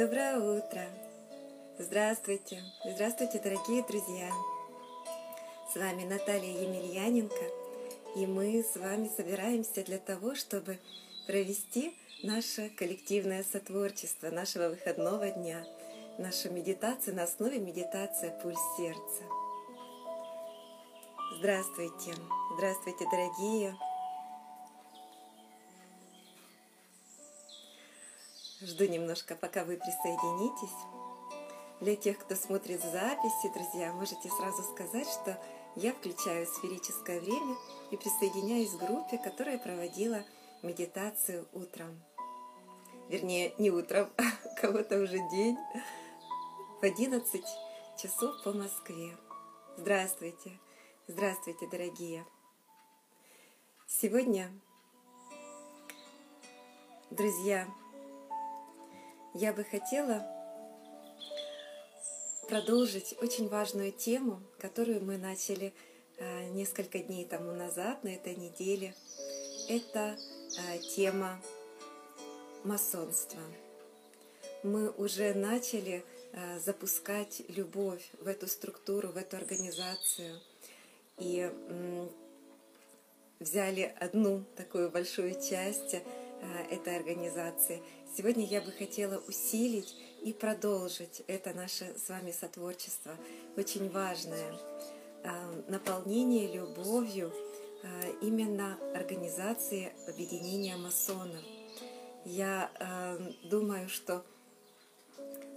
Доброе утро! Здравствуйте! Здравствуйте, дорогие друзья! С вами Наталья Емельяненко, и мы с вами собираемся для того, чтобы провести наше коллективное сотворчество нашего выходного дня, нашу медитацию на основе медитации «Пульс сердца». Здравствуйте! Здравствуйте, дорогие! Жду немножко, пока вы присоединитесь. Для тех, кто смотрит записи, друзья, можете сразу сказать, что я включаю сферическое время и присоединяюсь к группе, которая проводила медитацию утром. Вернее, не утром, а кого-то уже день, в 11 часов по Москве. Здравствуйте, здравствуйте, дорогие. Сегодня, друзья, я бы хотела продолжить очень важную тему, которую мы начали э, несколько дней тому назад, на этой неделе. Это э, тема масонства. Мы уже начали э, запускать любовь в эту структуру, в эту организацию. И взяли одну такую большую часть этой организации – Сегодня я бы хотела усилить и продолжить это наше с вами сотворчество, очень важное, а, наполнение любовью а, именно организации объединения масонов. Я а, думаю, что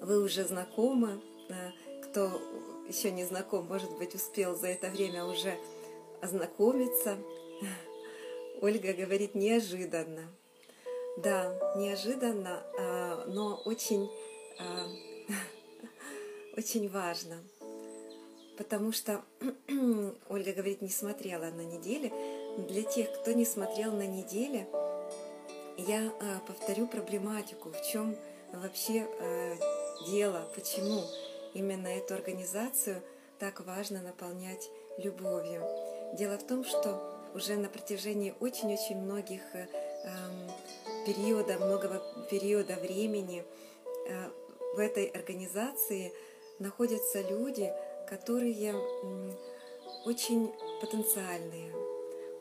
вы уже знакомы, кто еще не знаком, может быть, успел за это время уже ознакомиться. Ольга говорит неожиданно. Да, неожиданно, а, но очень, а, очень важно. Потому что Ольга говорит, не смотрела на неделе. Для тех, кто не смотрел на неделе, я а, повторю проблематику, в чем вообще дело, почему именно эту организацию так важно наполнять любовью. Дело в том, что уже на протяжении очень-очень многих эм, периода, многого периода времени э, в этой организации находятся люди, которые очень потенциальные,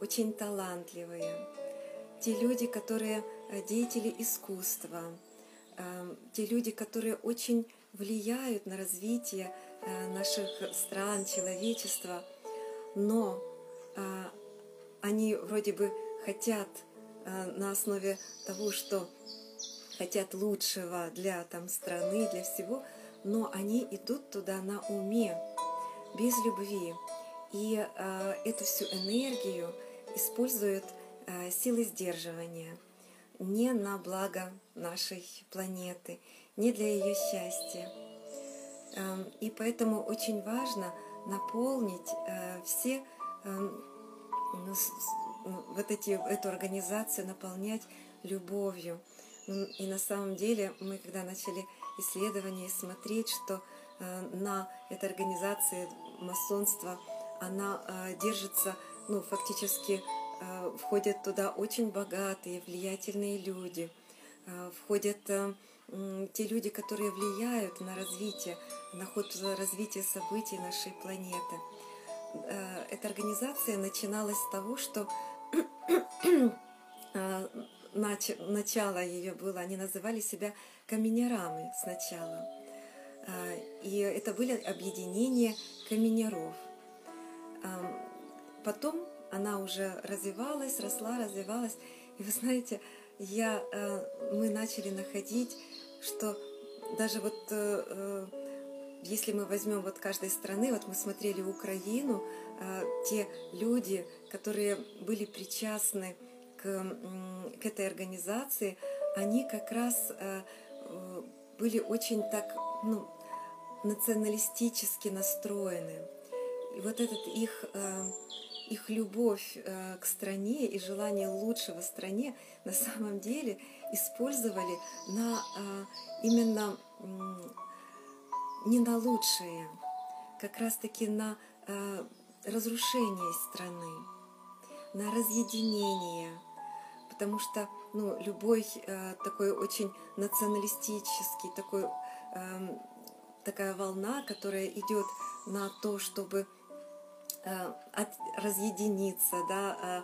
очень талантливые. Те люди, которые э, деятели искусства, э, те люди, которые очень влияют на развитие наших стран, человечества, но они вроде бы хотят на основе того, что хотят лучшего для там, страны, для всего, но они идут туда на уме, без любви. И э, эту всю энергию используют э, силы сдерживания не на благо нашей планеты, не для ее счастья. Э, и поэтому очень важно наполнить э, все э, вот эти, эту организацию наполнять любовью. И на самом деле мы, когда начали исследования смотреть, что э, на этой организации масонства она э, держится, ну, фактически э, входят туда очень богатые, влиятельные люди, входят те люди, которые влияют на развитие, на ход развития событий нашей планеты. Эта организация начиналась с того, что А, начало ее было, они называли себя каменерами сначала. А, и это были объединения каменеров. Потом она уже развивалась, росла, развивалась. И вы знаете, я, мы начали находить, что даже вот э, э, если мы возьмем вот каждой страны, вот мы смотрели Украину, те люди, которые были причастны к, к этой организации, они как раз э, э, были очень так ну, националистически настроены. И вот этот их, э, их любовь к стране и желание лучшего стране на самом деле использовали на именно не на лучшее, как раз-таки на разрушение страны на разъединение, потому что ну, любой э, такой очень националистический, такой, э, такая волна, которая идет на то, чтобы э, от, разъединиться, да, э, э,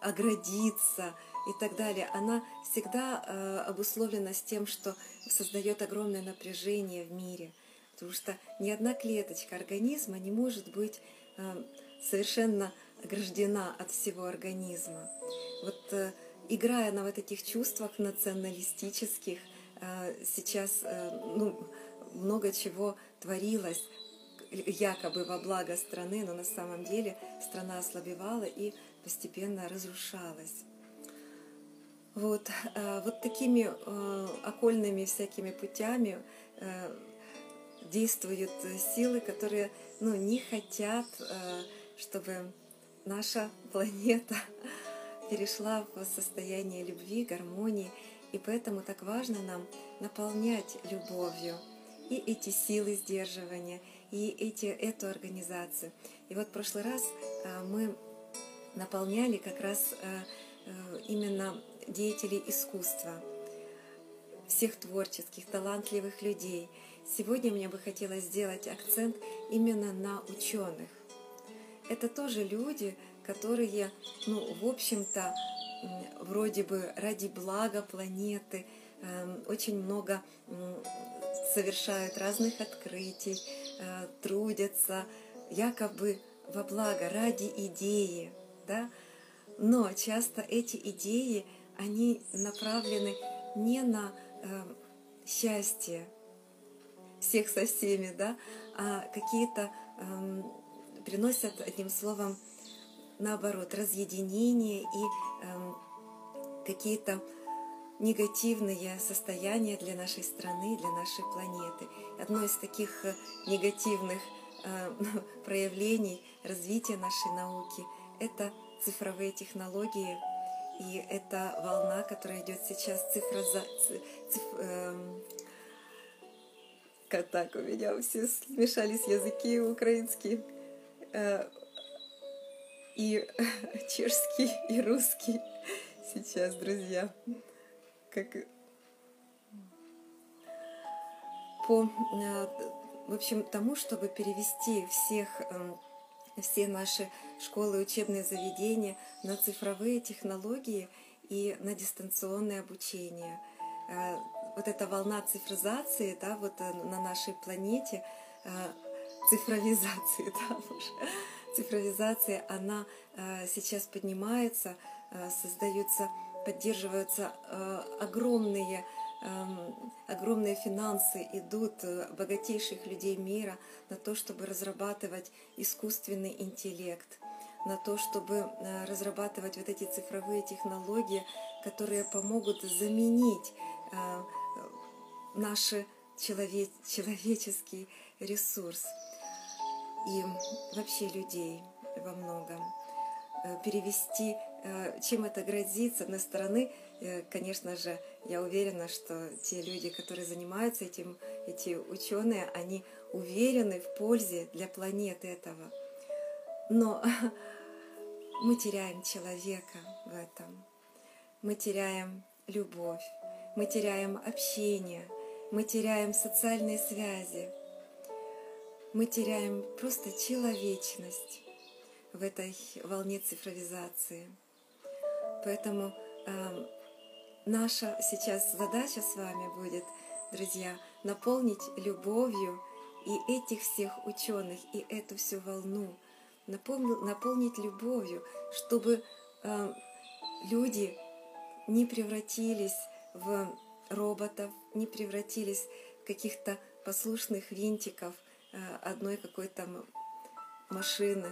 оградиться и так далее, она всегда э, обусловлена с тем, что создает огромное напряжение в мире. Потому что ни одна клеточка организма не может быть э, совершенно ограждена от всего организма. Вот э, играя на вот этих чувствах националистических, э, сейчас э, ну, много чего творилось якобы во благо страны, но на самом деле страна ослабевала и постепенно разрушалась. Вот, вот такими окольными всякими путями действуют силы, которые ну, не хотят, чтобы наша планета перешла в состояние любви, гармонии, и поэтому так важно нам наполнять любовью и эти силы сдерживания, и эти, эту организацию. И вот в прошлый раз мы наполняли как раз а, э, именно деятелей искусства, всех творческих, талантливых людей. Сегодня мне бы хотелось сделать акцент именно на ученых, это тоже люди, которые, ну, в общем-то, вроде бы ради блага планеты эм, очень много совершают разных открытий, э, трудятся якобы во благо, ради идеи, да? Но часто эти идеи, они направлены не на э, счастье всех со всеми, да, а какие-то э, приносят, одним словом, наоборот, разъединение и э, какие-то негативные состояния для нашей страны, для нашей планеты. Одно из таких э, негативных э, проявлений развития нашей науки – это цифровые технологии, и это волна, которая идет сейчас цифроза... циф... Э, как так у меня все смешались языки украинские – Э, и чешский, и русский сейчас, друзья. Как по, э, в общем, тому, чтобы перевести всех, эм, все наши школы, учебные заведения на цифровые технологии и на дистанционное обучение. Э, вот эта волна цифризации да, вот на нашей планете цифровизации, да, цифровизация, она э, сейчас поднимается, э, создаются, поддерживаются э, огромные огромные финансы идут богатейших людей мира на то, чтобы разрабатывать искусственный интеллект, на то, чтобы разрабатывать вот эти цифровые технологии, которые помогут заменить наш человеческий ресурс и вообще людей во многом. Э, перевести, э, чем это грозит, с одной стороны, э, конечно же, я уверена, что те люди, которые занимаются этим, эти ученые, они уверены в пользе для планеты этого. Но мы теряем человека в этом. Мы теряем любовь, мы теряем общение, мы теряем социальные связи – мы теряем просто человечность в этой волне цифровизации. Поэтому э, наша сейчас задача с вами будет, друзья, наполнить любовью и этих всех ученых, и эту всю волну, наполнить, любовью, чтобы э, люди не превратились в роботов, не превратились в каких-то послушных винтиков, Э, одной какой-то машины,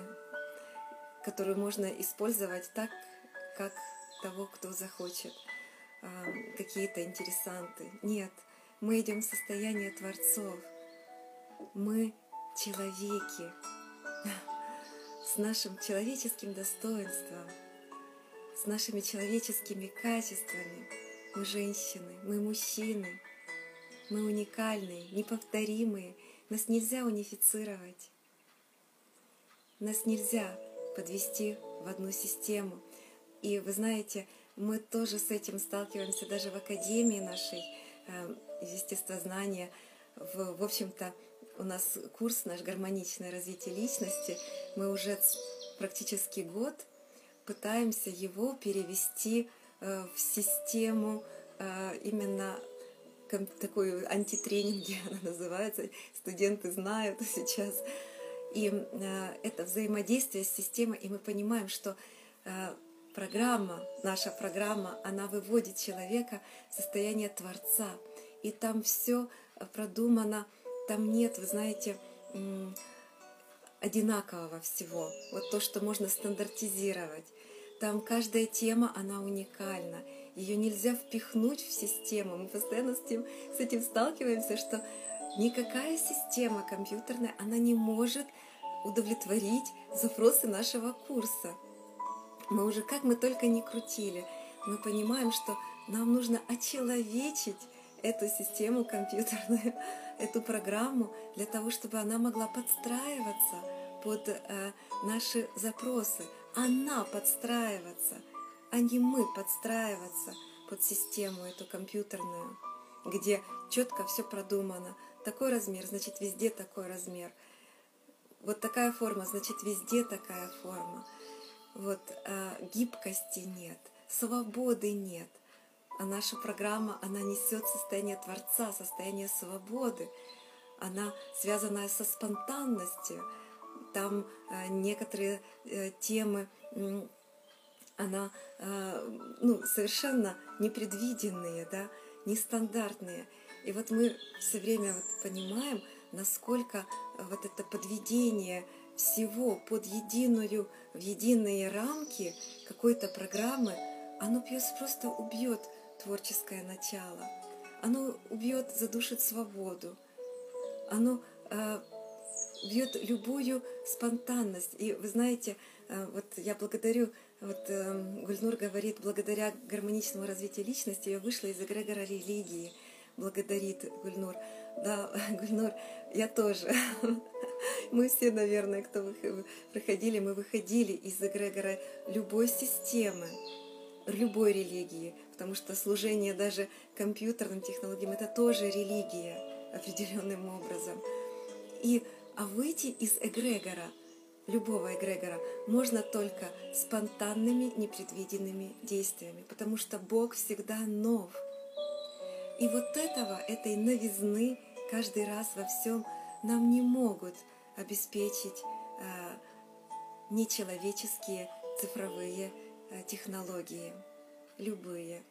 которую можно использовать так, как того, кто захочет, э, какие-то интересанты. Нет, мы идем в состояние творцов. Мы человеки с нашим человеческим достоинством, с нашими человеческими качествами. Мы женщины, мы мужчины, мы уникальные, неповторимые – нас нельзя унифицировать. Нас нельзя подвести в одну систему. И вы знаете, мы тоже с этим сталкиваемся даже в академии нашей э, естествознания. В, в общем-то, у нас курс наш гармоничное развитие личности. Мы уже практически год пытаемся его перевести э, в систему э, именно такой антитренинги она называется, студенты знают сейчас. И это взаимодействие с системой, и мы понимаем, что программа, наша программа, она выводит человека в состояние Творца. И там все продумано, там нет, вы знаете, одинакового всего. Вот то, что можно стандартизировать. Там каждая тема, она уникальна. Ее нельзя впихнуть в систему. Мы постоянно с, тем, с этим сталкиваемся, что никакая система компьютерная, она не может удовлетворить запросы нашего курса. Мы уже как мы только не крутили, мы понимаем, что нам нужно очеловечить эту систему компьютерную, эту программу для того, чтобы она могла подстраиваться под э, наши запросы. Она подстраиваться, а не мы подстраиваться под систему эту компьютерную, где четко все продумано. Такой размер, значит везде такой размер. Вот такая форма, значит везде такая форма. Вот э, гибкости нет, свободы нет. А наша программа, она несет состояние Творца, состояние свободы. Она связана со спонтанностью. Там э, некоторые э, темы, э, она э, ну, совершенно непредвиденные, да, нестандартные. И вот мы все время вот понимаем, насколько вот это подведение всего под единую, в единые рамки какой-то программы, оно просто убьет творческое начало. Оно убьет, задушит свободу. Оно э, убьет любую спонтанность. И вы знаете, э, вот я благодарю, вот э, Гульнур говорит, благодаря гармоничному развитию личности я вышла из эгрегора религии. Благодарит Гульнур. Да, Гульнур, я тоже. Мы все, наверное, кто проходили, мы выходили из эгрегора любой системы любой религии, потому что служение даже компьютерным технологиям это тоже религия определенным образом. И а выйти из эгрегора, любого эгрегора, можно только спонтанными, непредвиденными действиями, потому что Бог всегда нов. И вот этого, этой новизны каждый раз во всем нам не могут обеспечить э, нечеловеческие цифровые Э, технологии, любые.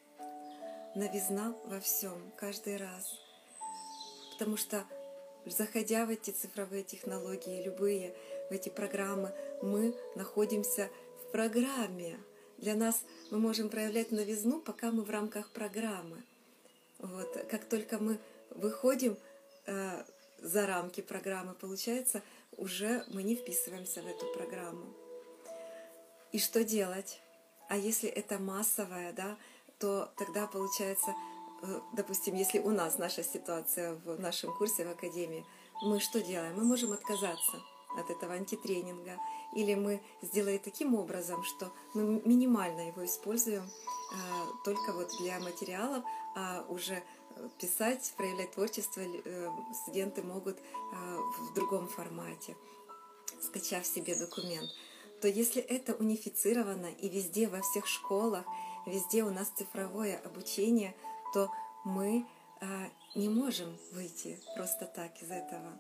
Новизна во всем, каждый раз. Потому что, заходя в эти цифровые технологии, любые, в эти программы, мы находимся в программе. Для нас мы можем проявлять новизну, пока мы в рамках программы. Вот. Как только мы выходим э, за рамки программы, получается, уже мы не вписываемся в эту программу. И что делать? А если это массовое, да, то тогда получается, э, допустим, если у нас наша ситуация в нашем курсе в академии, мы что делаем? Мы можем отказаться от этого антитренинга, или мы сделаем таким образом, что мы минимально его используем только вот для материалов, а уже писать, проявлять творчество э, студенты могут в другом формате, скачав себе документ то если это унифицировано и везде, во всех школах, везде у нас цифровое обучение, то мы не можем выйти просто так из этого.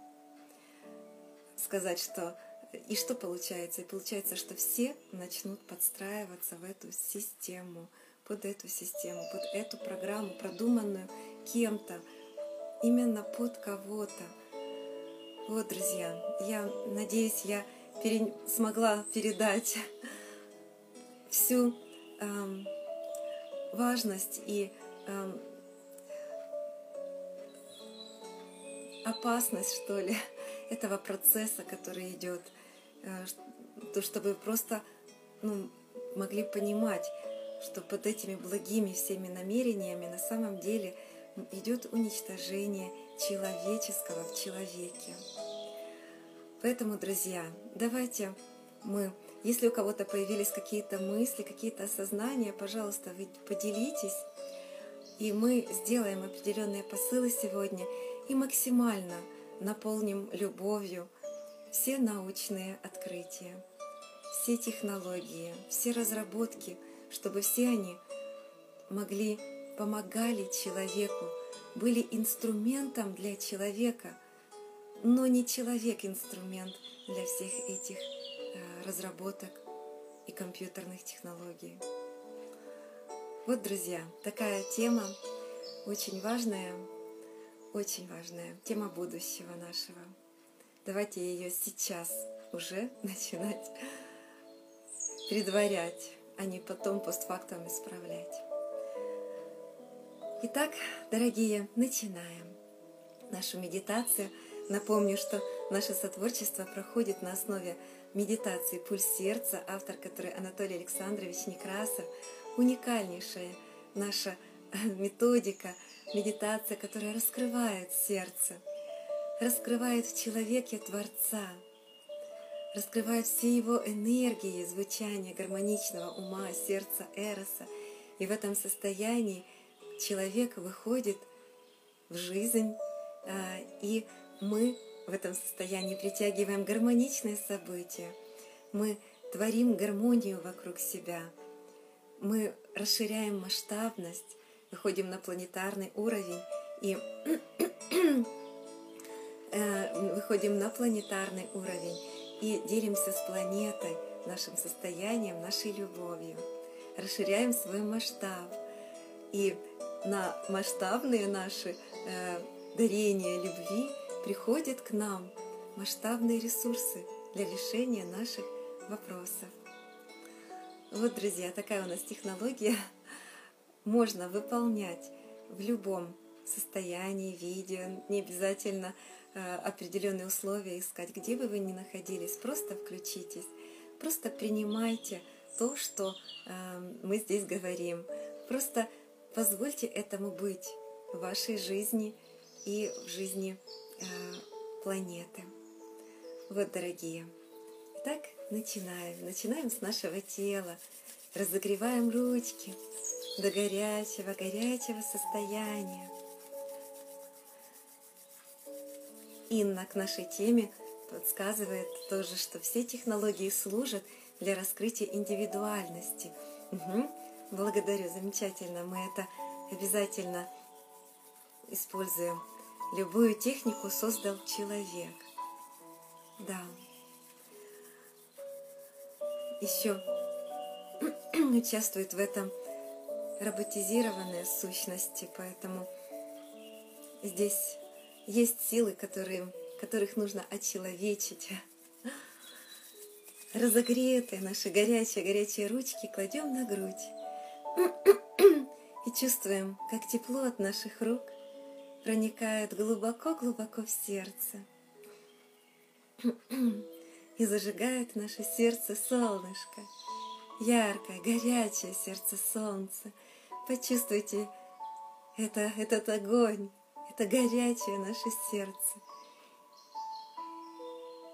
Сказать, что и что получается? И получается, что все начнут подстраиваться в эту систему, под эту систему, под эту программу, продуманную кем-то, именно под кого-то. Вот, друзья, я надеюсь, я пере, смогла передать всю эм, важность и эм, опасность, что ли, этого процесса, который идет, э, то, чтобы просто ну, могли понимать, что под этими благими всеми намерениями на самом деле идет уничтожение человеческого в человеке. Поэтому, друзья, давайте мы Если у кого-то появились какие-то мысли, какие-то осознания, пожалуйста, вы поделитесь. И мы сделаем определенные посылы сегодня и максимально наполним любовью все научные открытия, все технологии, все разработки, чтобы все они могли, помогали человеку, были инструментом для человека, но не человек инструмент для всех этих э, разработок и компьютерных технологий. Вот, друзья, такая тема очень важная, очень важная, тема будущего нашего. Давайте ее сейчас уже начинать предварять, а не потом постфактум исправлять. Итак, дорогие, начинаем нашу медитацию. Напомню, что наше сотворчество проходит на основе медитации «Пульс сердца», автор которой Анатолий Александрович Некрасов – уникальнейшая наша методика, медитация, которая раскрывает сердце, раскрывает в человеке Творца, раскрывает все его энергии, звучания гармоничного ума, сердца Эроса. И в этом состоянии человек выходит в жизнь, а, и мы в этом состоянии притягиваем гармоничные события. Мы творим гармонию вокруг себя – мы расширяем масштабность, выходим на планетарный уровень и э, выходим на планетарный уровень и делимся с планетой нашим состоянием, нашей любовью, расширяем свой масштаб. И на масштабные наши э, дарения любви приходят к нам масштабные ресурсы для решения наших вопросов. Вот, друзья, такая у нас технология. Можно выполнять в любом состоянии видео, не обязательно определенные условия искать, где бы вы ни находились, просто включитесь, просто принимайте то, что э, мы здесь говорим, просто позвольте этому быть в вашей жизни и в жизни э, планеты. Вот, дорогие. Итак, начинаем. Начинаем с нашего тела. Разогреваем ручки до горячего, горячего состояния. Инна к нашей теме подсказывает тоже, что все технологии служат для раскрытия индивидуальности. Угу. Благодарю, замечательно. Мы это обязательно используем. Любую технику создал человек. Да еще участвуют в этом роботизированные сущности, поэтому здесь есть силы, которые, которых нужно очеловечить. Разогретые наши горячие-горячие ручки кладем на грудь и чувствуем, как тепло от наших рук проникает глубоко-глубоко в сердце и зажигает наше сердце солнышко, яркое, горячее сердце солнца. Почувствуйте это, этот огонь, это горячее наше сердце.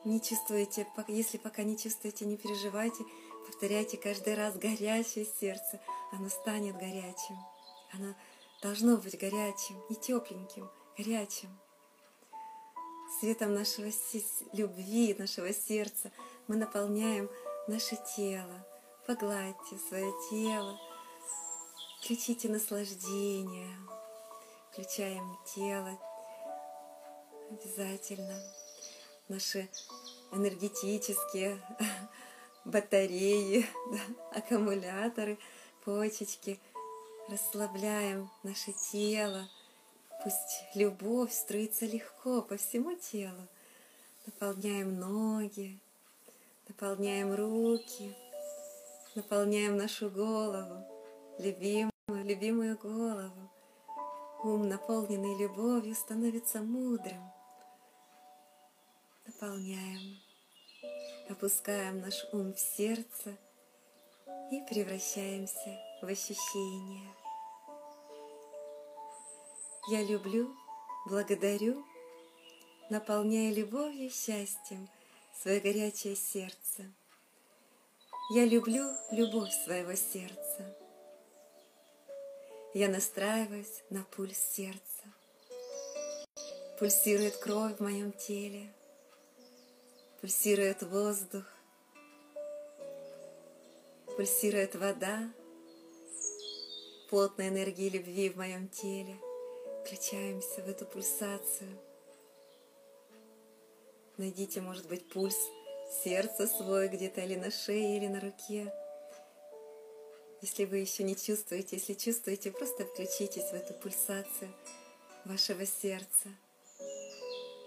Не чувствуете, если пока не чувствуете, не переживайте, повторяйте каждый раз горячее сердце, оно станет горячим. Оно должно быть горячим, не тепленьким, горячим светом нашего любви, нашего сердца мы наполняем наше тело. Погладьте свое тело, включите наслаждение, включаем тело обязательно. Наши энергетические батареи, да, аккумуляторы, почечки. Расслабляем наше тело, Пусть любовь струится легко по всему телу. Наполняем ноги, наполняем руки, наполняем нашу голову, любимую, любимую голову. Ум, наполненный любовью, становится мудрым. Наполняем, опускаем наш ум в сердце и превращаемся в ощущение. Я люблю, благодарю, наполняя любовью и счастьем свое горячее сердце. Я люблю любовь своего сердца. Я настраиваюсь на пульс сердца. Пульсирует кровь в моем теле, пульсирует воздух, пульсирует вода, плотная энергия любви в моем теле. Включаемся в эту пульсацию. Найдите, может быть, пульс сердца свой где-то или на шее, или на руке. Если вы еще не чувствуете, если чувствуете, просто включитесь в эту пульсацию вашего сердца.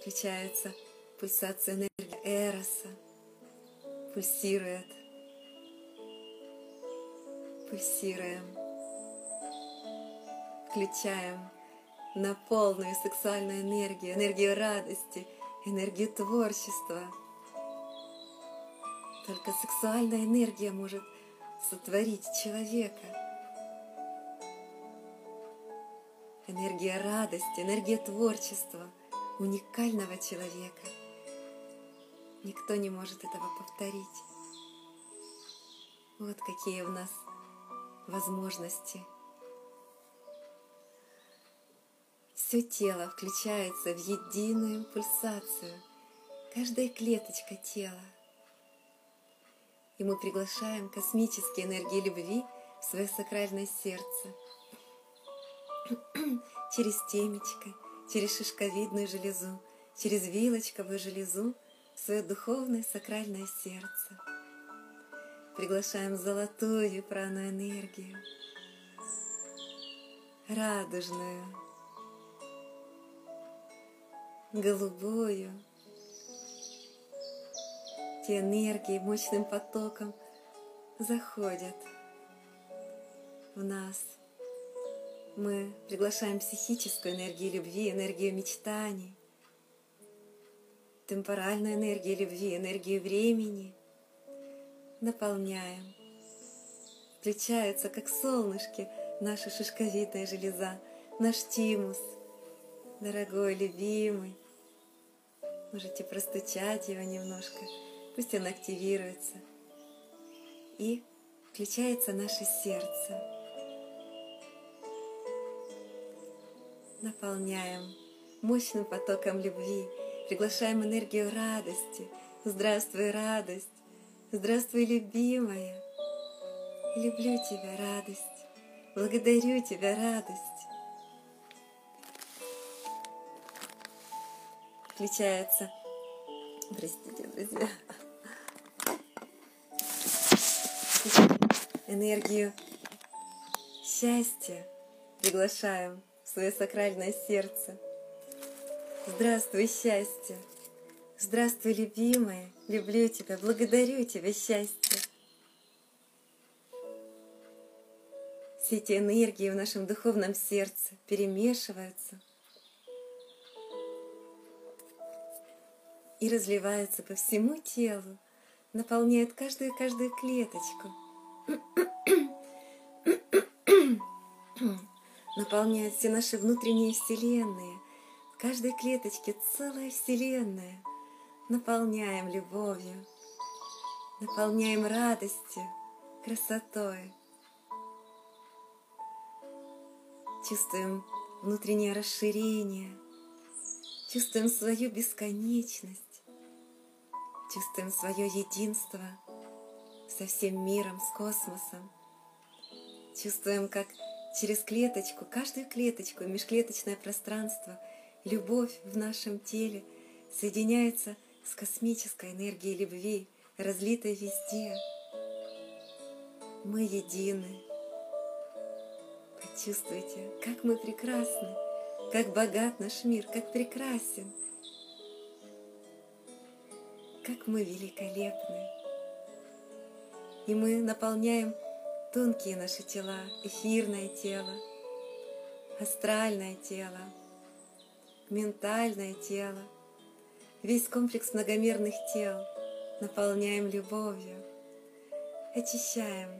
Включается пульсация энергии Эроса. Пульсирует. Пульсируем. Включаем на полную сексуальную энергию, энергию радости, энергию творчества – только сексуальная энергия может сотворить человека. Энергия радости, энергия творчества уникального человека. Никто не может этого повторить. Вот какие у нас возможности. Все тело включается в единую пульсацию, каждая клеточка тела – и мы приглашаем космические энергии любви в свое сакральное сердце. через темечко, через шишковидную железу, через вилочковую железу в свое духовное сакральное сердце. Приглашаем золотую праноэнергию, радужную, голубую, эти энергии мощным потоком заходят в нас. Мы приглашаем психическую энергию любви, энергию мечтаний, темпоральную энергию любви, энергию времени. Наполняем. Включается, как солнышки, наша шишковидная железа, наш тимус, дорогой, любимый. Можете простучать его немножко – Пусть он активируется. И включается наше сердце. Наполняем мощным потоком любви, приглашаем энергию радости. Здравствуй, радость! Здравствуй, любимая! Люблю тебя, радость! Благодарю тебя, радость! Включается Простите, друзья. Энергию счастья приглашаем в свое сакральное сердце. Здравствуй, счастье! Здравствуй, любимая! Люблю тебя, благодарю тебя, счастье! Все эти энергии в нашем духовном сердце перемешиваются – и разливается по всему телу, наполняет каждую-каждую клеточку, наполняет все наши внутренние вселенные, в каждой клеточке целая вселенная. Наполняем любовью, наполняем радостью, красотой. Чувствуем внутреннее расширение, чувствуем свою бесконечность, Чувствуем свое единство со всем миром, с космосом. Чувствуем, как через клеточку, каждую клеточку, межклеточное пространство, любовь в нашем теле соединяется с космической энергией любви, разлитой везде. Мы едины. Почувствуйте, как мы прекрасны, как богат наш мир, как прекрасен – как мы великолепны. И мы наполняем тонкие наши тела, эфирное тело, астральное тело, ментальное тело, весь комплекс многомерных тел наполняем любовью, очищаем.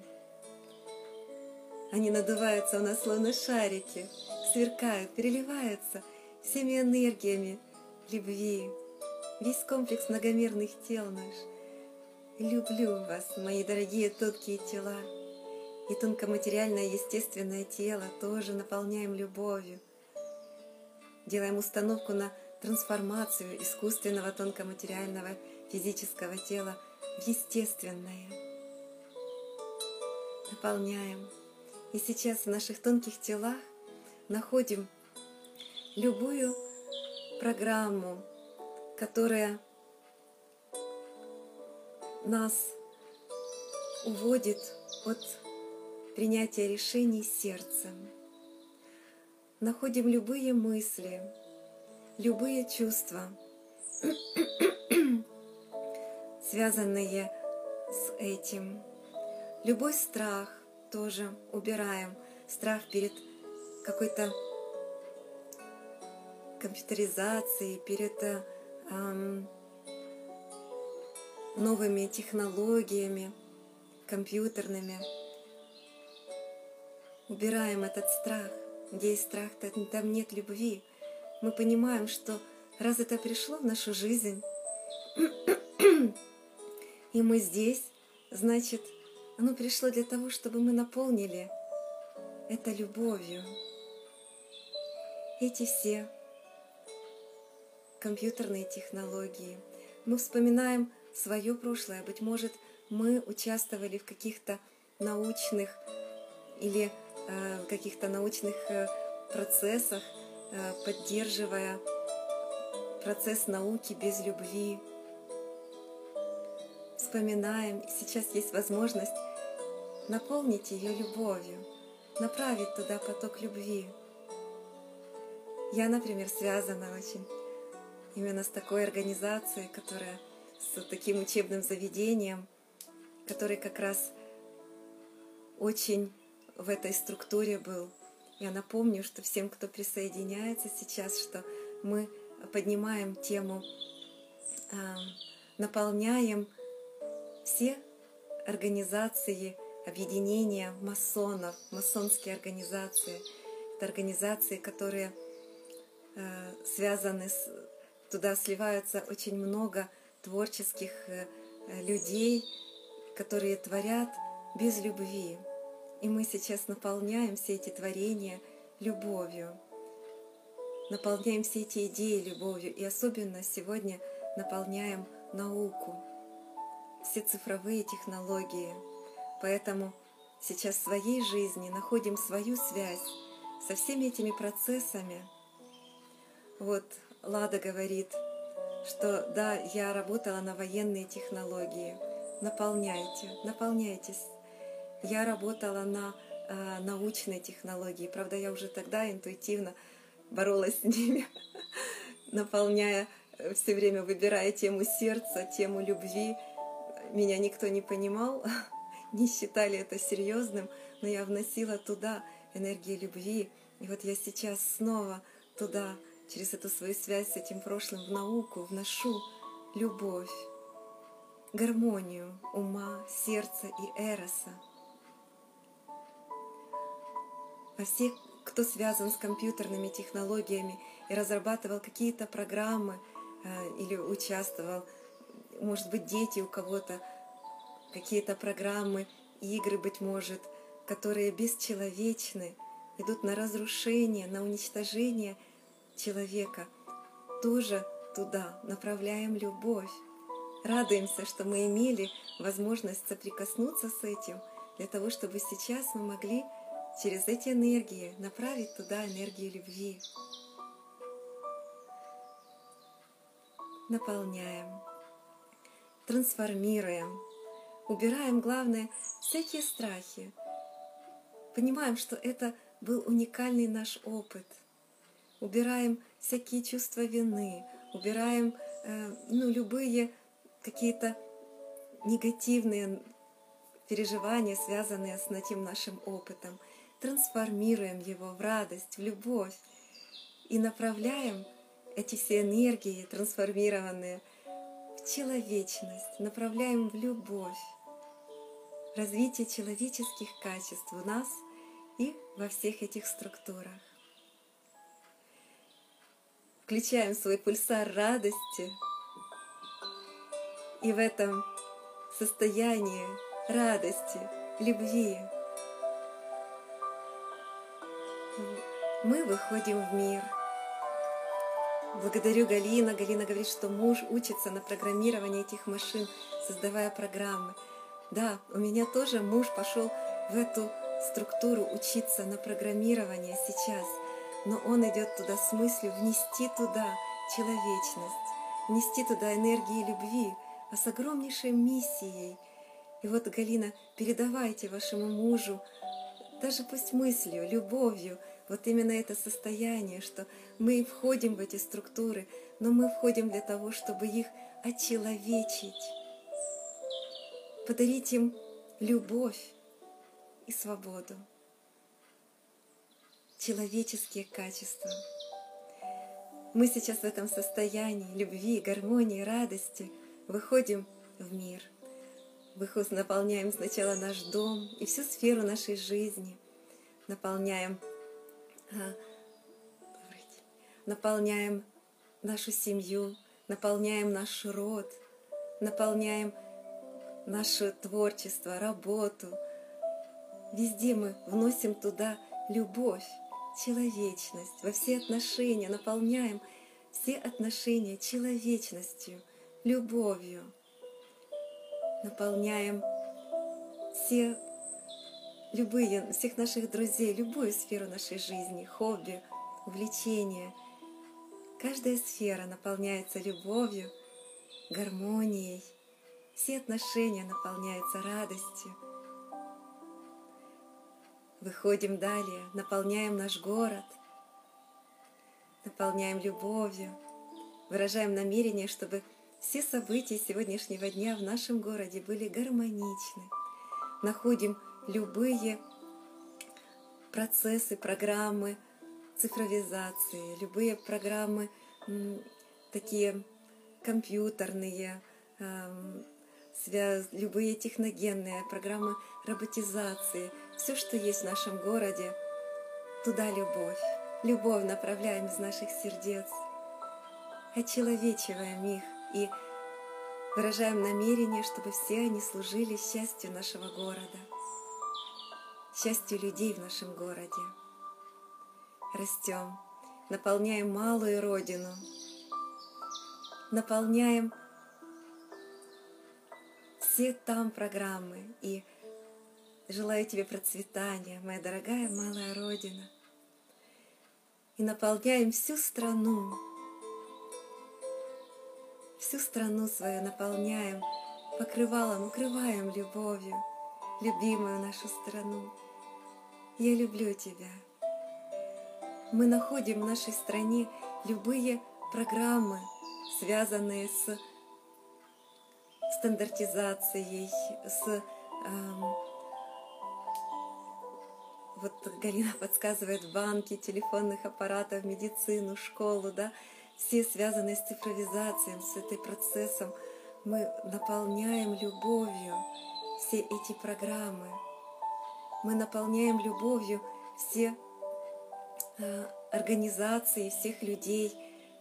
Они надуваются у нас словно шарики, сверкают, переливаются всеми энергиями любви, весь комплекс многомерных тел наш Люблю вас, мои дорогие тонкие тела. И тонкоматериальное естественное тело тоже наполняем любовью. Делаем установку на трансформацию искусственного тонкоматериального физического тела в естественное. Наполняем. И сейчас в наших тонких телах находим любую программу, которая нас уводит от принятия решений сердцем. Находим любые мысли, любые чувства, связанные с этим. Любой страх тоже убираем. Страх перед какой-то компьютеризацией, перед эм, новыми технологиями, компьютерными. Убираем этот страх. Где есть страх, там нет любви. Мы понимаем, что раз это пришло в нашу жизнь, и мы здесь, значит, оно пришло для того, чтобы мы наполнили это любовью. Эти все компьютерные технологии. Мы вспоминаем свое прошлое. Быть может, мы участвовали в каких-то научных или каких-то научных э, процессах, э, поддерживая процесс науки без любви. Вспоминаем, и сейчас есть возможность наполнить ее любовью, направить туда поток любви. Я, например, связана очень именно с такой организацией, которая с таким учебным заведением, который как раз очень в этой структуре был. Я напомню, что всем, кто присоединяется сейчас, что мы поднимаем тему, а, наполняем все организации, объединения масонов, масонские организации. Это организации, которые а, связаны с... Туда сливаются очень много творческих э, людей, которые творят без любви. И мы сейчас наполняем все эти творения любовью, наполняем все эти идеи любовью, и особенно сегодня наполняем науку, все цифровые технологии. Поэтому сейчас в своей жизни находим свою связь со всеми этими процессами. Вот Лада говорит – что да, я работала на военные технологии. Наполняйте, наполняйтесь. Я работала на э, научной технологии. Правда, я уже тогда интуитивно боролась с ними, наполняя э, все время, выбирая тему сердца, тему любви. Меня никто не понимал, не считали это серьезным, но я вносила туда энергию любви. И вот я сейчас снова туда через эту свою связь с этим прошлым в науку вношу любовь, гармонию ума, сердца и эроса. А все, кто связан с компьютерными технологиями и разрабатывал какие-то программы э, или участвовал, может быть, дети у кого-то, какие-то программы, игры, быть может, которые бесчеловечны, идут на разрушение, на уничтожение – человека, тоже туда направляем любовь. Радуемся, что мы имели возможность соприкоснуться с этим, для того, чтобы сейчас мы могли через эти энергии направить туда энергию любви. Наполняем, трансформируем, убираем, главное, всякие страхи. Понимаем, что это был уникальный наш опыт – убираем всякие чувства вины, убираем э, ну, любые какие-то негативные переживания, связанные с этим нашим опытом, трансформируем его в радость, в любовь и направляем эти все энергии, трансформированные в человечность, направляем в любовь, развитие человеческих качеств у нас и во всех этих структурах включаем свой пульсар радости. И в этом состояние радости, любви. Мы выходим в мир. Благодарю Галина. Галина говорит, что муж учится на программировании этих машин, создавая программы. Да, у меня тоже муж пошел в эту структуру учиться на программирование сейчас, но он идет туда с мыслью внести туда человечность, внести туда энергии любви, а с огромнейшей миссией. И вот, Галина, передавайте вашему мужу, даже пусть мыслью, любовью, вот именно это состояние, что мы входим в эти структуры, но мы входим для того, чтобы их очеловечить, подарить им любовь и свободу, человеческие качества. Мы сейчас в этом состоянии любви, гармонии, радости выходим в мир. Выход наполняем сначала наш дом и всю сферу нашей жизни. Наполняем, наполняем нашу семью, наполняем наш род, наполняем наше творчество, работу. Везде мы вносим туда любовь, человечность, во все отношения наполняем все отношения человечностью, любовью. Наполняем все любые, всех наших друзей, любую сферу нашей жизни, хобби, увлечения. Каждая сфера наполняется любовью, гармонией. Все отношения наполняются радостью. Выходим далее, наполняем наш город, наполняем любовью, выражаем намерение, чтобы все события сегодняшнего дня в нашем городе были гармоничны. Находим любые процессы, программы цифровизации, любые программы такие компьютерные, любые техногенные программы роботизации, все, что есть в нашем городе, туда любовь. Любовь направляем из наших сердец, очеловечиваем их и выражаем намерение, чтобы все они служили счастью нашего города, счастью людей в нашем городе. Растем, наполняем малую родину, наполняем все там программы и желаю тебе процветания, моя дорогая малая Родина. И наполняем всю страну, всю страну свою наполняем, покрывалом, укрываем любовью, любимую нашу страну. Я люблю тебя. Мы находим в нашей стране любые программы, связанные с стандартизацией, с эм, вот Галина подсказывает банки, телефонных аппаратов, медицину, школу, да, все связанные с цифровизацией, с этим процессом, мы наполняем любовью все эти программы. Мы наполняем любовью все э, организации, всех людей,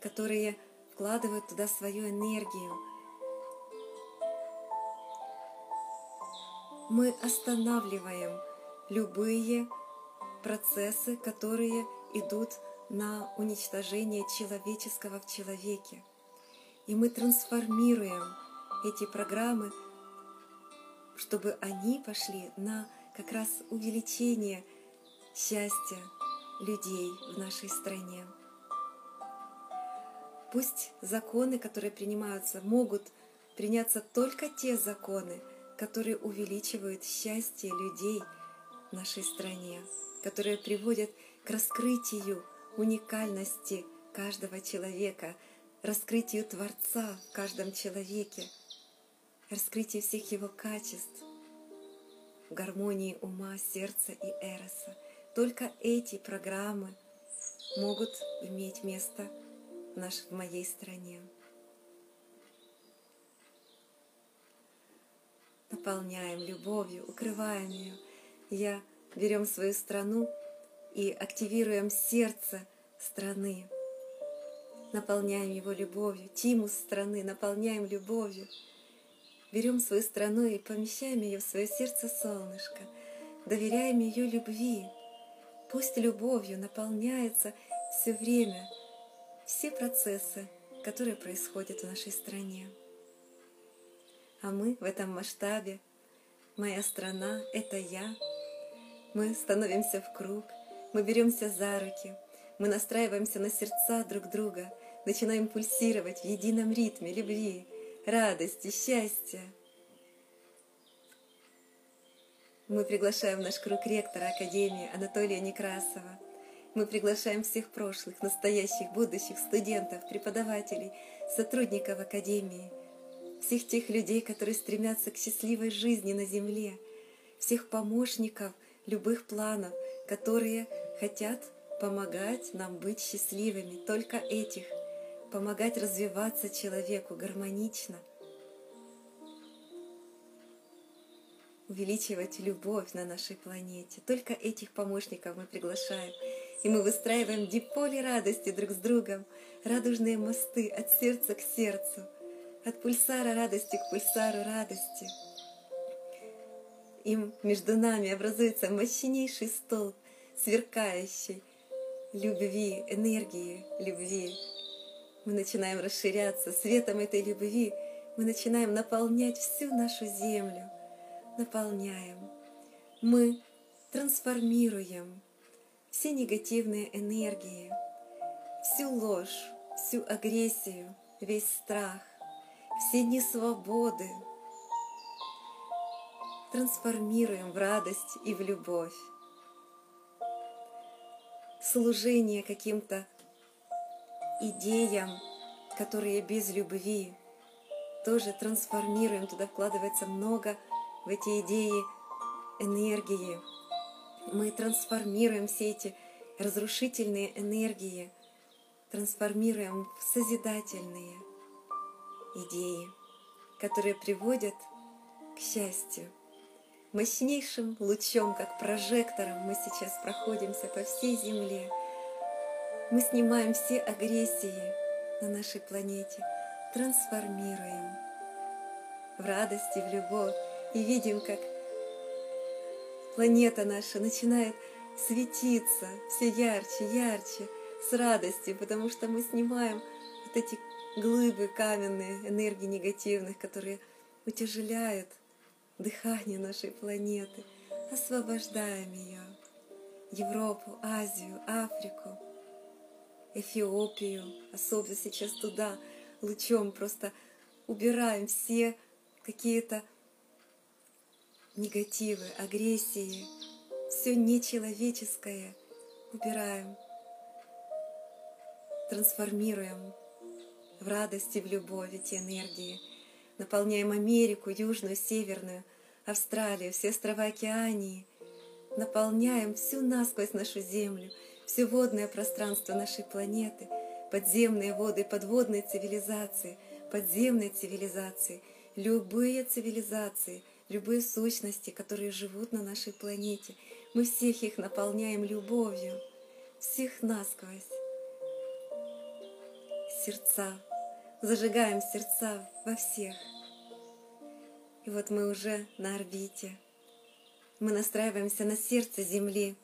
которые вкладывают туда свою энергию – мы останавливаем любые процессы, которые идут на уничтожение человеческого в человеке. И мы трансформируем эти программы, чтобы они пошли на как раз увеличение счастья людей в нашей стране. Пусть законы, которые принимаются, могут приняться только те законы, которые увеличивают счастье людей в нашей стране, которые приводят к раскрытию уникальности каждого человека, раскрытию Творца в каждом человеке, раскрытию всех его качеств, гармонии ума, сердца и эроса. Только эти программы могут иметь место в, нашей, в моей стране. наполняем любовью, укрываем ее. Я берем свою страну и активируем сердце страны, наполняем его любовью, тимус страны наполняем любовью берем свою страну и помещаем ее в свое сердце солнышко, доверяем ее любви. Пусть любовью наполняется все время все процессы, которые происходят в нашей стране. А мы в этом масштабе, моя страна — это я. Мы становимся в круг, мы беремся за руки, мы настраиваемся на сердца друг друга, начинаем пульсировать в едином ритме любви, радости, счастья. Мы приглашаем в наш круг ректора Академии Анатолия Некрасова. Мы приглашаем всех прошлых, настоящих, будущих студентов, преподавателей, сотрудников Академии, всех тех людей, которые стремятся к счастливой жизни на Земле, всех помощников любых планов, которые хотят помогать нам быть счастливыми, только этих, помогать развиваться человеку гармонично, увеличивать любовь на нашей планете. Только этих помощников мы приглашаем. И мы выстраиваем диполи радости друг с другом, радужные мосты от сердца к сердцу, от пульсара радости к пульсару радости. Им между нами образуется мощнейший столб, сверкающий любви, энергии любви. Мы начинаем расширяться светом этой любви, мы начинаем наполнять всю нашу землю, наполняем. Мы трансформируем все негативные энергии, всю ложь, всю агрессию, весь страх, все несвободы. Трансформируем в радость и в любовь служение каким-то идеям, которые без любви, тоже трансформируем, туда вкладывается много в эти идеи энергии. Мы трансформируем все эти разрушительные энергии, трансформируем в созидательные идеи, которые приводят к счастью мощнейшим лучом, как прожектором мы сейчас проходимся по всей Земле. Мы снимаем все агрессии на нашей планете, трансформируем в радости, в любовь. И видим, как планета наша начинает светиться все ярче, ярче, с радостью, потому что мы снимаем вот эти глыбы каменные, энергии негативных, которые утяжеляют дыхание нашей планеты, освобождаем ее. Европу, Азию, Африку, Эфиопию, особенно сейчас туда лучом просто убираем все какие-то негативы, агрессии, все нечеловеческое убираем, трансформируем в радость и в любовь эти энергии – наполняем Америку, Южную, Северную, Австралию, все острова Океании, наполняем всю насквозь нашу Землю, все водное пространство нашей планеты, подземные воды, подводные цивилизации, подземные цивилизации, любые цивилизации, любые сущности, которые живут на нашей планете. Мы всех их наполняем любовью, всех насквозь. Сердца зажигаем сердца во всех. И вот мы уже на орбите. Мы настраиваемся на сердце Земли,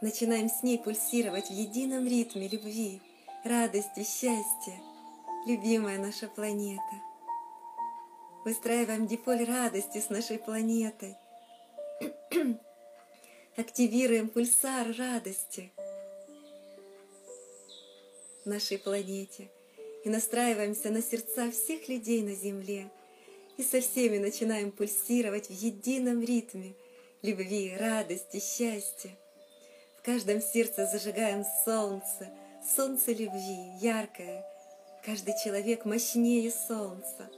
начинаем с ней пульсировать в едином ритме любви, радости, счастья, любимая наша планета. Выстраиваем диполь радости с нашей планетой. Активируем пульсар радости нашей планете – и настраиваемся на сердца всех людей на земле и со всеми начинаем пульсировать в едином ритме любви, радости, счастья. Каждом сердце зажигаем солнце, солнце любви, яркое. Каждый человек мощнее солнца.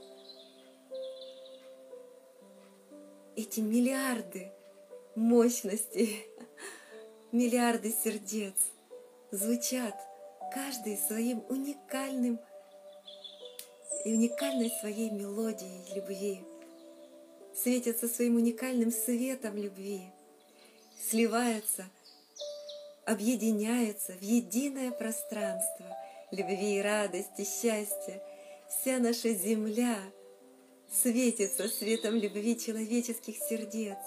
Эти миллиарды мощностей, миллиарды сердец звучат каждый своим уникальным и уникальной своей мелодией любви, светятся своим уникальным светом любви, сливаются, объединяются в единое пространство любви, радости, счастья. Вся наша земля светится светом любви человеческих сердец.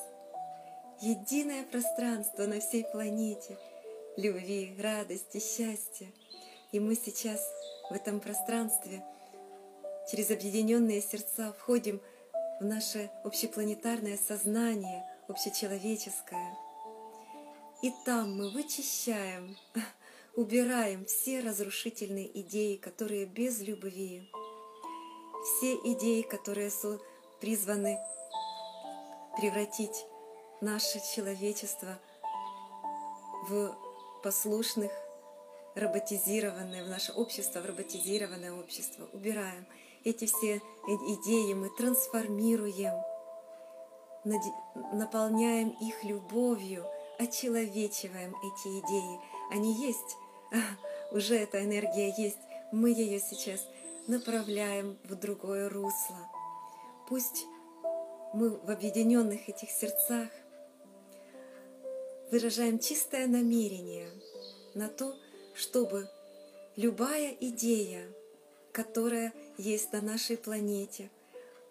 Единое пространство на всей планете любви, радости, счастья. И мы сейчас в этом пространстве через объединенные сердца входим в наше общепланетарное сознание, общечеловеческое. И там мы вычищаем, убираем все разрушительные идеи, которые без любви, все идеи, которые призваны превратить наше человечество в послушных, роботизированное, в наше общество, в роботизированное общество. Убираем эти все идеи, мы трансформируем, наполняем их любовью, очеловечиваем эти идеи. Они есть, уже эта энергия есть, мы ее сейчас направляем в другое русло. Пусть мы в объединенных этих сердцах выражаем чистое намерение на то, чтобы любая идея, которая есть на нашей планете,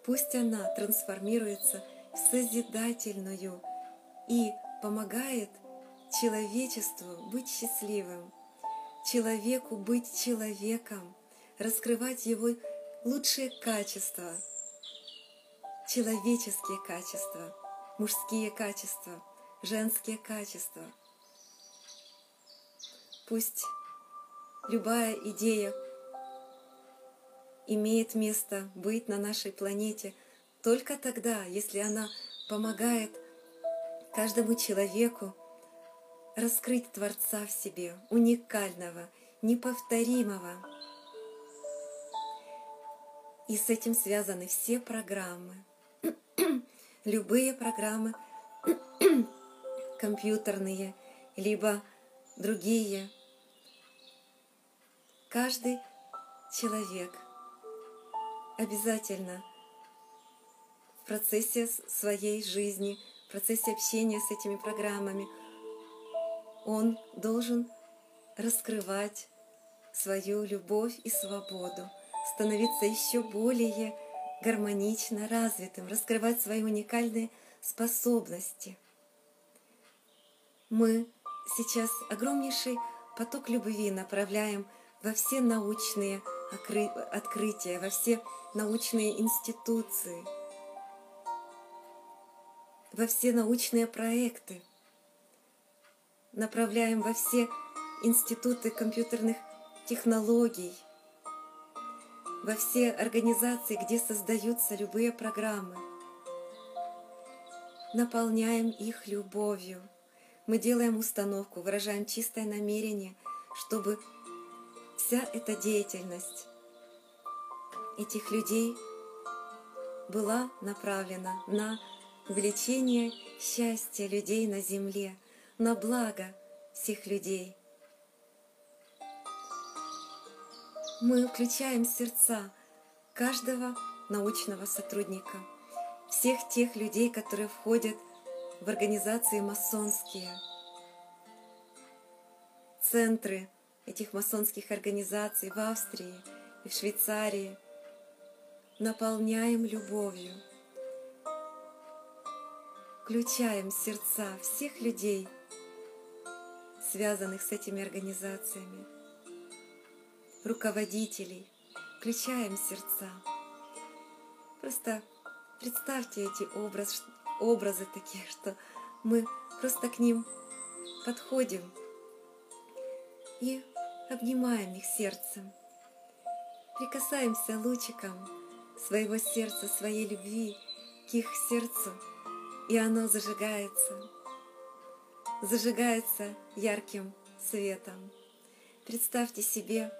пусть она трансформируется в созидательную и помогает человечеству быть счастливым, человеку быть человеком, раскрывать его лучшие качества, человеческие качества, мужские качества, женские качества. Пусть любая идея имеет место быть на нашей планете только тогда, если она помогает каждому человеку раскрыть Творца в себе, уникального, неповторимого. И с этим связаны все программы, любые программы компьютерные, либо другие. Каждый человек обязательно в процессе своей жизни – процессе общения с этими программами, он должен раскрывать свою любовь и свободу, становиться еще более гармонично развитым, раскрывать свои уникальные способности. Мы сейчас огромнейший поток любви направляем во все научные открытия, во все научные институции – во все научные проекты, направляем во все институты компьютерных технологий, во все организации, где создаются любые программы. Наполняем их любовью. Мы делаем установку, выражаем чистое намерение, чтобы вся эта деятельность этих людей была направлена на увеличение счастья людей на земле, на благо всех людей. Мы включаем сердца каждого научного сотрудника, всех тех людей, которые входят в организации масонские, центры этих масонских организаций в Австрии и в Швейцарии, наполняем любовью – включаем сердца всех людей, связанных с этими организациями, руководителей, включаем сердца. Просто представьте эти образ, образы такие, что мы просто к ним подходим и обнимаем их сердцем, прикасаемся лучиком своего сердца, своей любви к их сердцу – и оно зажигается, зажигается ярким светом. Представьте себе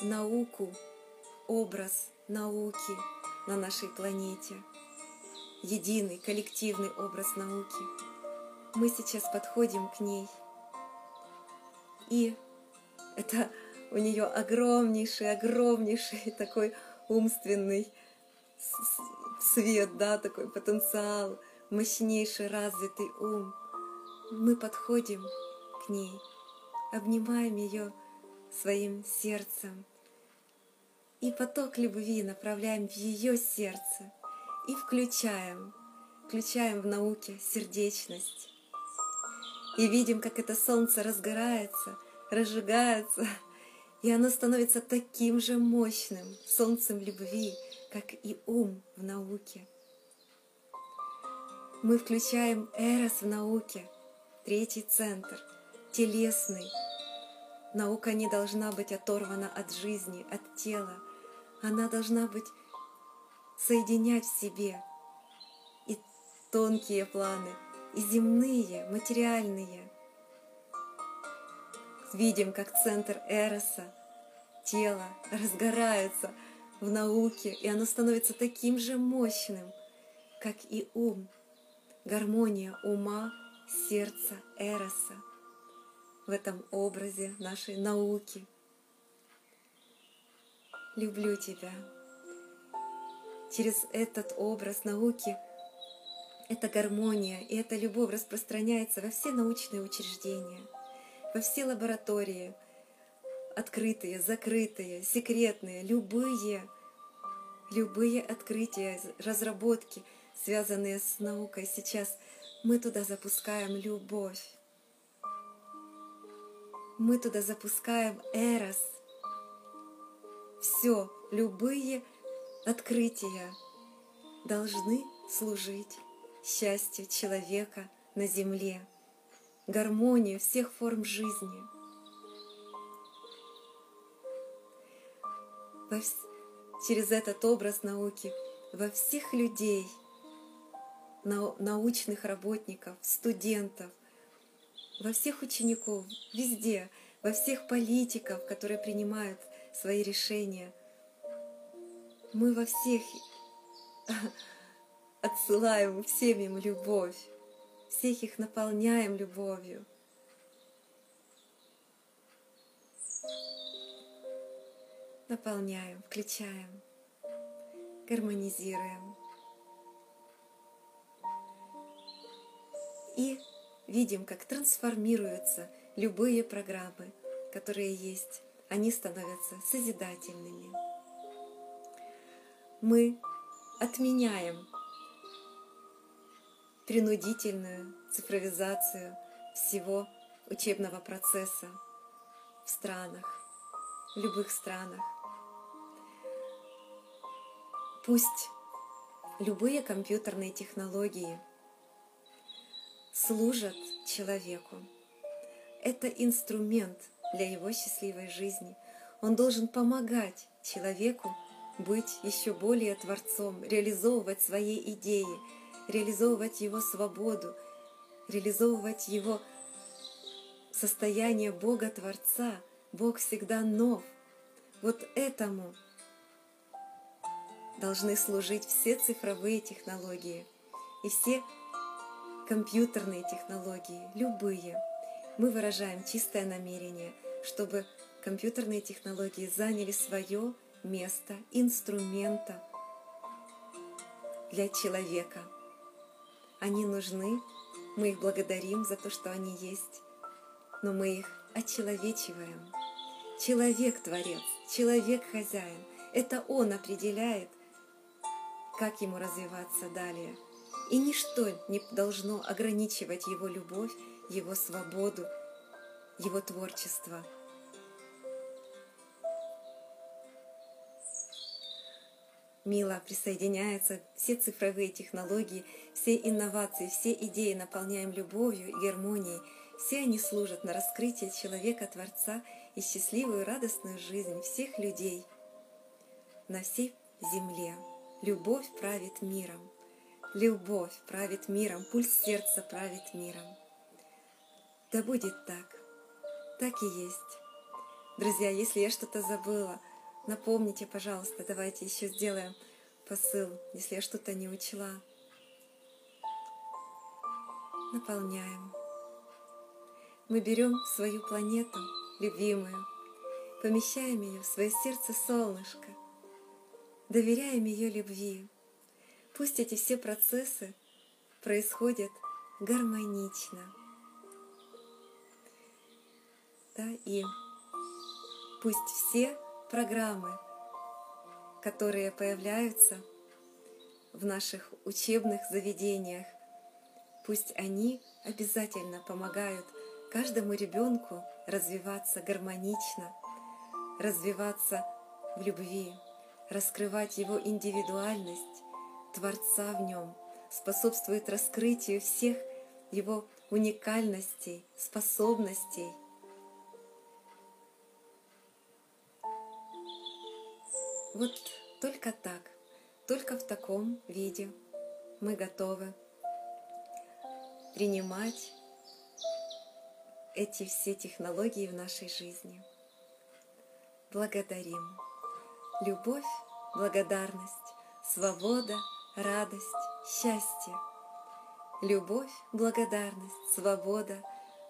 науку, образ науки на нашей планете, единый коллективный образ науки. Мы сейчас подходим к ней, и это у нее огромнейший, огромнейший такой умственный свет, да, такой потенциал – мощнейший развитый ум, мы подходим к ней, обнимаем ее своим сердцем и поток любви направляем в ее сердце. и включаем, включаем в науке сердечность. И видим, как это солнце разгорается, разжигается, и оно становится таким же мощным солнцем любви, как и ум в науке. Мы включаем эрос в науке, третий центр, телесный. Наука не должна быть оторвана от жизни, от тела. Она должна быть соединять в себе и тонкие планы, и земные, материальные. Видим, как центр Эроса, тело, разгорается в науке, и оно становится таким же мощным, как и ум, гармония ума, сердца, Эроса в этом образе нашей науки. Люблю тебя. Через этот образ науки эта гармония и эта любовь распространяется во все научные учреждения, во все лаборатории, открытые, закрытые, секретные, любые, любые открытия, разработки, связанные с наукой. Сейчас мы туда запускаем любовь. Мы туда запускаем эрос. Все, любые открытия должны служить счастью человека на земле, гармонии всех форм жизни. Через этот образ науки во всех людей, научных работников, студентов, во всех учеников, везде, во всех политиков, которые принимают свои решения – мы во всех отсылаем всем им любовь, всех их наполняем любовью. Наполняем, включаем, гармонизируем. И видим, как трансформируются любые программы, которые есть. Они становятся созидательными мы отменяем принудительную цифровизацию всего учебного процесса в странах, в любых странах. Пусть любые компьютерные технологии служат человеку. Это инструмент для его счастливой жизни. Он должен помогать человеку быть еще более Творцом, реализовывать свои идеи, реализовывать Его свободу, реализовывать Его состояние Бога-Творца. Бог всегда нов. Вот этому должны служить все цифровые технологии и все компьютерные технологии, любые. Мы выражаем чистое намерение, чтобы компьютерные технологии заняли свое место, инструмента для человека. Они нужны, мы их благодарим за то, что они есть, но мы их очеловечиваем. Человек творец, человек хозяин. Это он определяет, как ему развиваться далее. И ничто не должно ограничивать его любовь, его свободу, его творчество – мило присоединяются все цифровые технологии, все инновации, все идеи наполняем любовью и гармонией. Все они служат на раскрытие человека-творца и счастливую радостную жизнь всех людей на всей земле. Любовь правит миром. Любовь правит миром, пульс сердца правит миром. Да будет так. Так и есть. Друзья, если я что-то забыла – Напомните, пожалуйста, давайте еще сделаем посыл, если я что-то не учла. Наполняем. Мы берем свою планету, любимую, помещаем ее в свое сердце солнышко, доверяем ее любви. Пусть эти все процессы происходят гармонично. Да, и пусть все программы, которые появляются в наших учебных заведениях. Пусть они обязательно помогают каждому ребенку развиваться гармонично, развиваться в любви, раскрывать его индивидуальность, Творца в нем, способствует раскрытию всех его уникальностей, способностей. Вот только так, только в таком виде мы готовы принимать эти все технологии в нашей жизни. Благодарим. Любовь, благодарность, свобода, радость, счастье. Любовь, благодарность, свобода,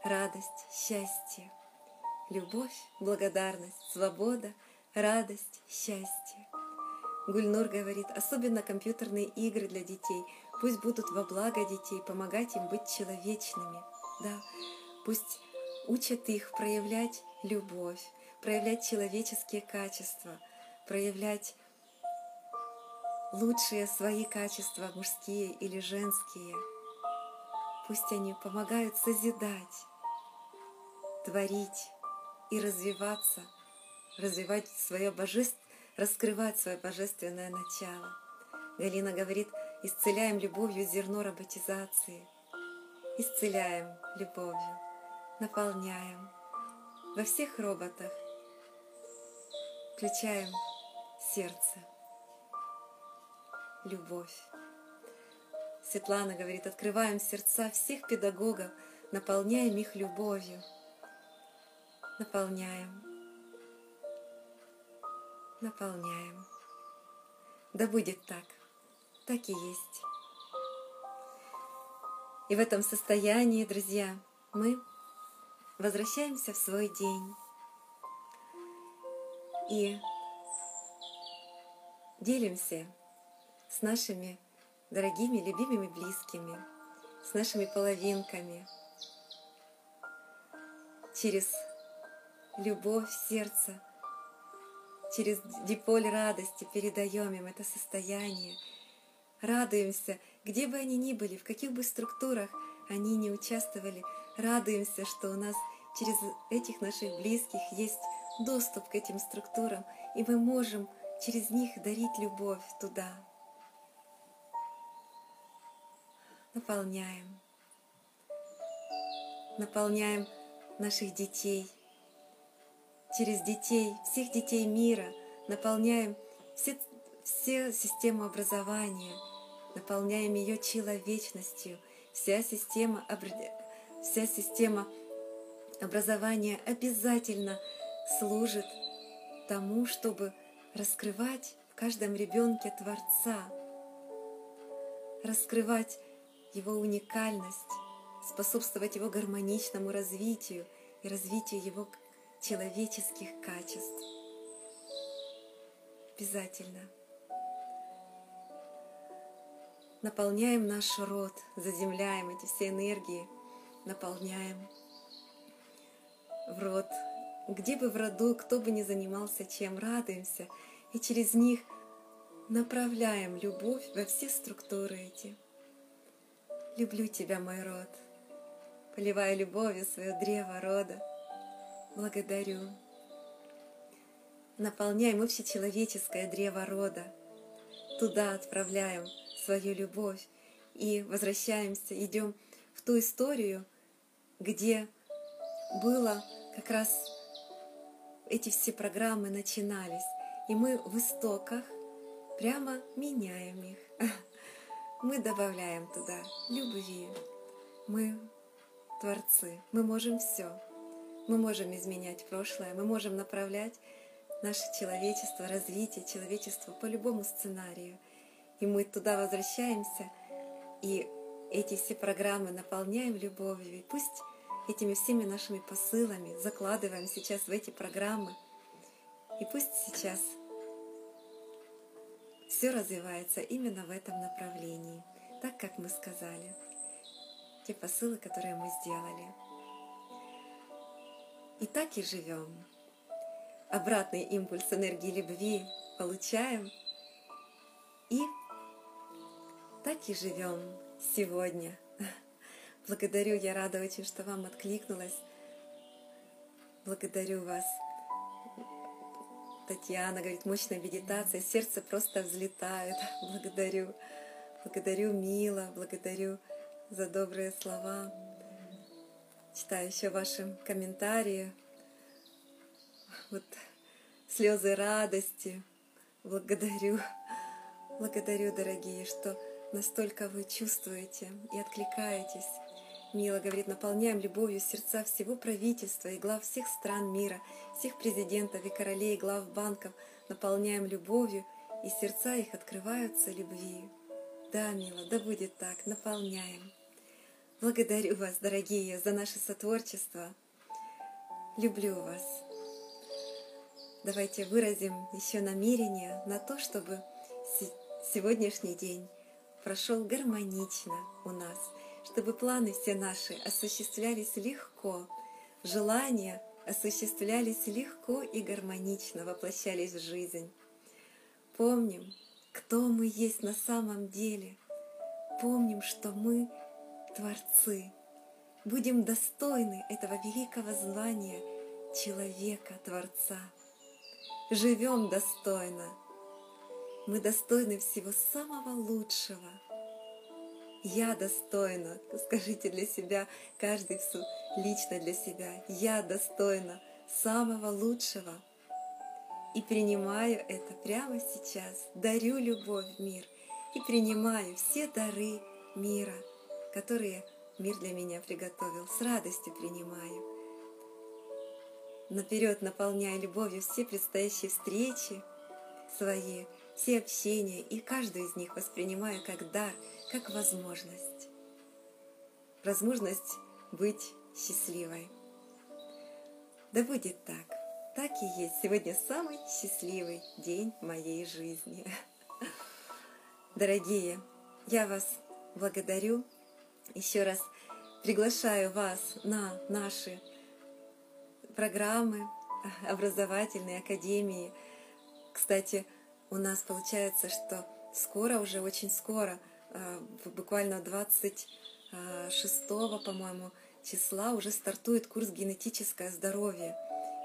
радость, счастье. Любовь, благодарность, свобода, радость, счастье. Гульнур говорит, особенно компьютерные игры для детей, пусть будут во благо детей, помогать им быть человечными. Да, пусть учат их проявлять любовь, проявлять человеческие качества, проявлять лучшие свои качества, мужские или женские. Пусть они помогают созидать, творить и развиваться, развивать свое божество, раскрывать свое божественное начало. Галина говорит, исцеляем любовью зерно роботизации, исцеляем любовью, наполняем во всех роботах, включаем сердце любовь. Светлана говорит, открываем сердца всех педагогов, наполняем их любовью. Наполняем. Наполняем. Да будет так. Так и есть. И в этом состоянии, друзья, мы возвращаемся в свой день. И делимся с нашими дорогими, любимыми близкими, с нашими половинками, через любовь сердца, через диполь радости передаем им это состояние, радуемся, где бы они ни были, в каких бы структурах они не участвовали, радуемся, что у нас через этих наших близких есть доступ к этим структурам, и мы можем через них дарить любовь туда, наполняем. Наполняем наших детей. Через детей, всех детей мира наполняем все, все систему образования, наполняем ее человечностью. Вся система, вся система образования обязательно служит тому, чтобы раскрывать в каждом ребенке Творца, раскрывать его уникальность, способствовать его гармоничному развитию и развитию его человеческих качеств. Обязательно. Наполняем наш род, заземляем эти все энергии, наполняем в род. Где бы в роду, кто бы ни занимался чем, радуемся, и через них направляем любовь во все структуры эти. Люблю тебя, мой род, поливая любовью свое древо рода. Благодарю. Наполняем общечеловеческое древо рода. Туда отправляем свою любовь и возвращаемся, идем в ту историю, где было как раз эти все программы начинались, и мы в истоках прямо меняем их. мы добавляем туда любви. Мы творцы, мы можем все. Мы можем изменять прошлое, мы можем направлять наше человечество, развитие человечества по любому сценарию. И мы туда возвращаемся, и эти все программы наполняем любовью. И пусть этими всеми нашими посылами закладываем сейчас в эти программы. И пусть сейчас все развивается именно в этом направлении, так как мы сказали. Те посылы, которые мы сделали. И так и живем. Обратный импульс энергии любви получаем и так и живем сегодня. Благодарю, я рада очень, что вам откликнулось. Благодарю вас. Татьяна говорит, мощная медитация, сердце просто взлетает. Благодарю. Благодарю, Мила, благодарю за добрые слова. Читаю еще ваши комментарии. Вот слезы радости. Благодарю. Благодарю, дорогие, что настолько вы чувствуете и откликаетесь. Мила говорит, наполняем любовью сердца всего правительства и глав всех стран мира, всех президентов и королей, глав банков, наполняем любовью, и сердца их открываются любви. Да, Мила, да будет так, наполняем. Благодарю вас, дорогие, за наше сотворчество. Люблю вас. Давайте выразим еще намерение на то, чтобы сегодняшний день прошел гармонично у нас – чтобы планы все наши осуществлялись легко, желания осуществлялись легко и гармонично, воплощались в жизнь. Помним, кто мы есть на самом деле. Помним, что мы Творцы. Будем достойны этого великого звания человека-творца. Живем достойно. Мы достойны всего самого лучшего – я достойна. Скажите для себя, каждый лично для себя. Я достойна самого лучшего. И принимаю это прямо сейчас. Дарю любовь в мир. И принимаю все дары мира, которые мир для меня приготовил. С радостью принимаю. Наперед наполняя любовью все предстоящие встречи свои, все общения, и каждую из них воспринимаю как дар, как возможность. Возможность быть счастливой. Да будет так. Так и есть. Сегодня самый счастливый день моей жизни. Дорогие, я вас благодарю. Еще раз приглашаю вас на наши программы образовательные академии. Кстати, у нас получается, что скоро, уже очень скоро, а, буквально 26, по-моему, числа уже стартует курс «Генетическое здоровье».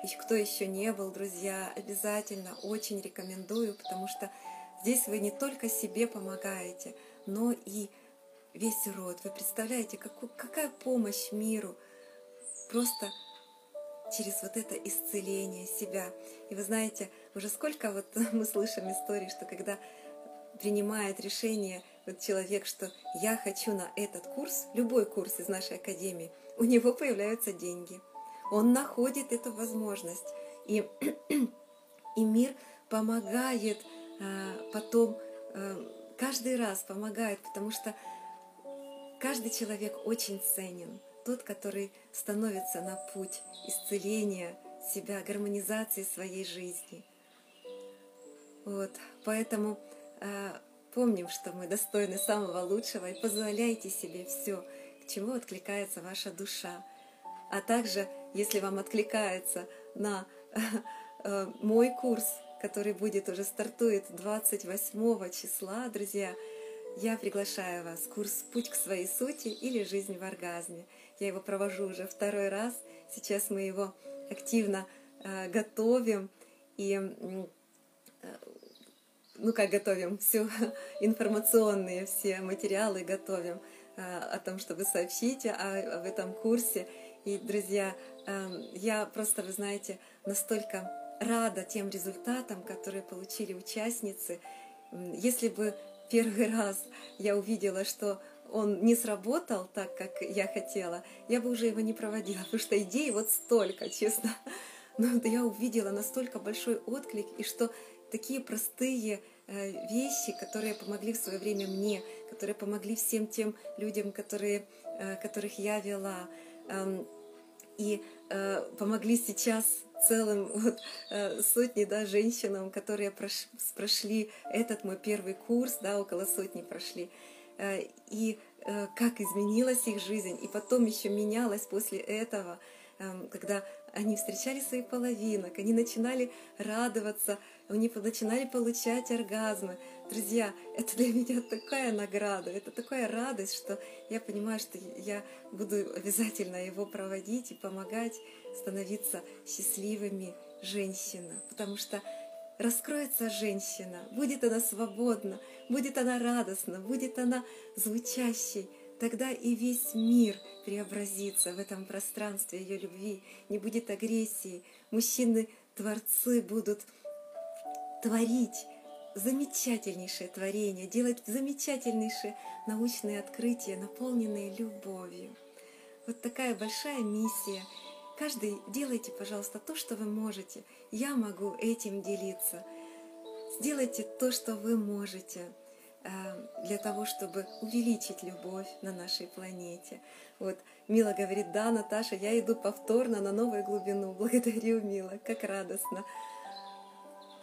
И кто еще не был, друзья, обязательно очень рекомендую, потому что здесь вы не только себе помогаете, но и весь род. Вы представляете, какую, какая помощь миру просто через вот это исцеление себя. И вы знаете, уже сколько вот мы слышим историй, что когда принимает решение вот человек, что я хочу на этот курс, любой курс из нашей академии, у него появляются деньги. Он находит эту возможность. И, и мир помогает а, потом, а, каждый раз помогает, потому что каждый человек очень ценен тот, который становится на путь исцеления себя, гармонизации своей жизни. Вот, поэтому э, помним, что мы достойны самого лучшего и позволяйте себе все, к чему откликается ваша душа. А также, если вам откликается на э, мой курс, который будет уже стартует 28 числа, друзья, я приглашаю вас в курс «Путь к своей сути» или «Жизнь в оргазме». Я его провожу уже второй раз. Сейчас мы его активно э, готовим и э, ну как готовим, все информационные, все материалы готовим э, о том, чтобы сообщить о, об этом курсе. И, друзья, э, я просто, вы знаете, настолько рада тем результатам, которые получили участницы. Если бы первый раз я увидела, что он не сработал так, как я хотела, я бы уже его не проводила, потому что идей вот столько, честно. Но я увидела настолько большой отклик, и что такие простые э, вещи, которые помогли в свое время мне, которые помогли всем тем людям, которые, э, которых я вела, эм, и э, помогли сейчас целым вот, сотни да, женщинам, которые прошли этот мой первый курс, да, около сотни прошли. И как изменилась их жизнь, и потом еще менялась после этого, эм, когда они встречали своих половинок, они начинали радоваться, они начинали получать оргазмы. Друзья, это для меня такая награда, это такая радость, что я понимаю, что я буду обязательно его проводить и помогать становиться счастливыми женщинам, потому что раскроется женщина, будет она свободна, будет она радостна, будет она звучащей, тогда и весь мир преобразится в этом пространстве ее любви, не будет агрессии. Мужчины-творцы будут творить замечательнейшее творение, делать замечательнейшие научные открытия, наполненные любовью. Вот такая большая миссия. Каждый делайте, пожалуйста, то, что вы можете. Я могу этим делиться. Сделайте то, что вы можете для того, чтобы увеличить любовь на нашей планете. Вот Мила говорит, да, Наташа, я иду повторно на новую глубину. Благодарю, Мила, как радостно.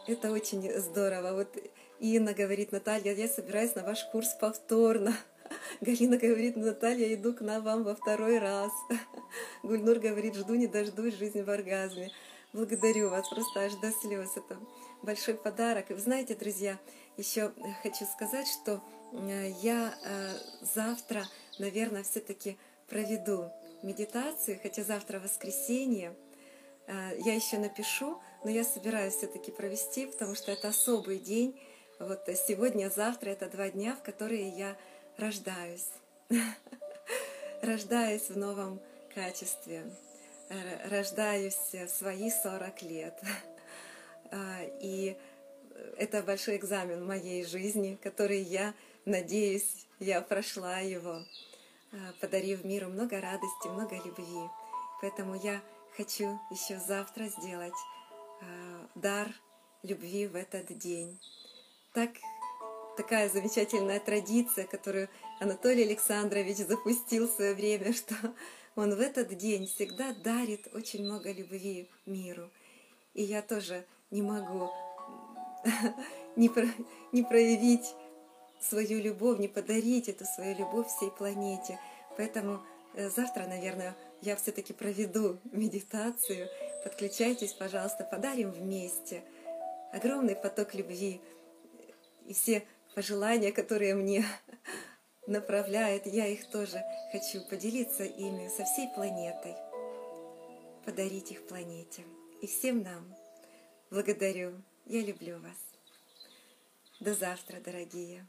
Это очень здорово. Вот Инна говорит, Наталья, я собираюсь на ваш курс повторно. Галина говорит, Наталья, иду к нам вам во второй раз. Гульнур говорит, жду не дождусь жизнь в оргазме. Благодарю вас просто аж до слез. Это большой подарок. И вы знаете, друзья, еще хочу сказать, что э, я э, завтра, наверное, все-таки проведу медитацию, хотя завтра воскресенье. Э, я еще напишу, но я собираюсь все-таки провести, потому что это особый день. Вот сегодня, завтра это два дня, в которые я рождаюсь. Рождаюсь в новом качестве. Рождаюсь в свои 40 лет. И это большой экзамен моей жизни, который я надеюсь, я прошла его, а, подарив миру много радости, много любви. Поэтому я хочу еще завтра сделать а, дар любви в этот день. Так, такая замечательная традиция, которую Анатолий Александрович запустил в свое время, что он в этот день всегда дарит очень много любви миру. И я тоже не могу не, про, не проявить свою любовь, не подарить эту свою любовь всей планете. Поэтому э, завтра, наверное, я все-таки проведу медитацию. Подключайтесь, пожалуйста, подарим вместе огромный поток любви и все пожелания, которые мне направляет, я их тоже хочу поделиться ими со всей планетой, подарить их планете и всем нам. Благодарю, я люблю вас. До завтра, дорогие.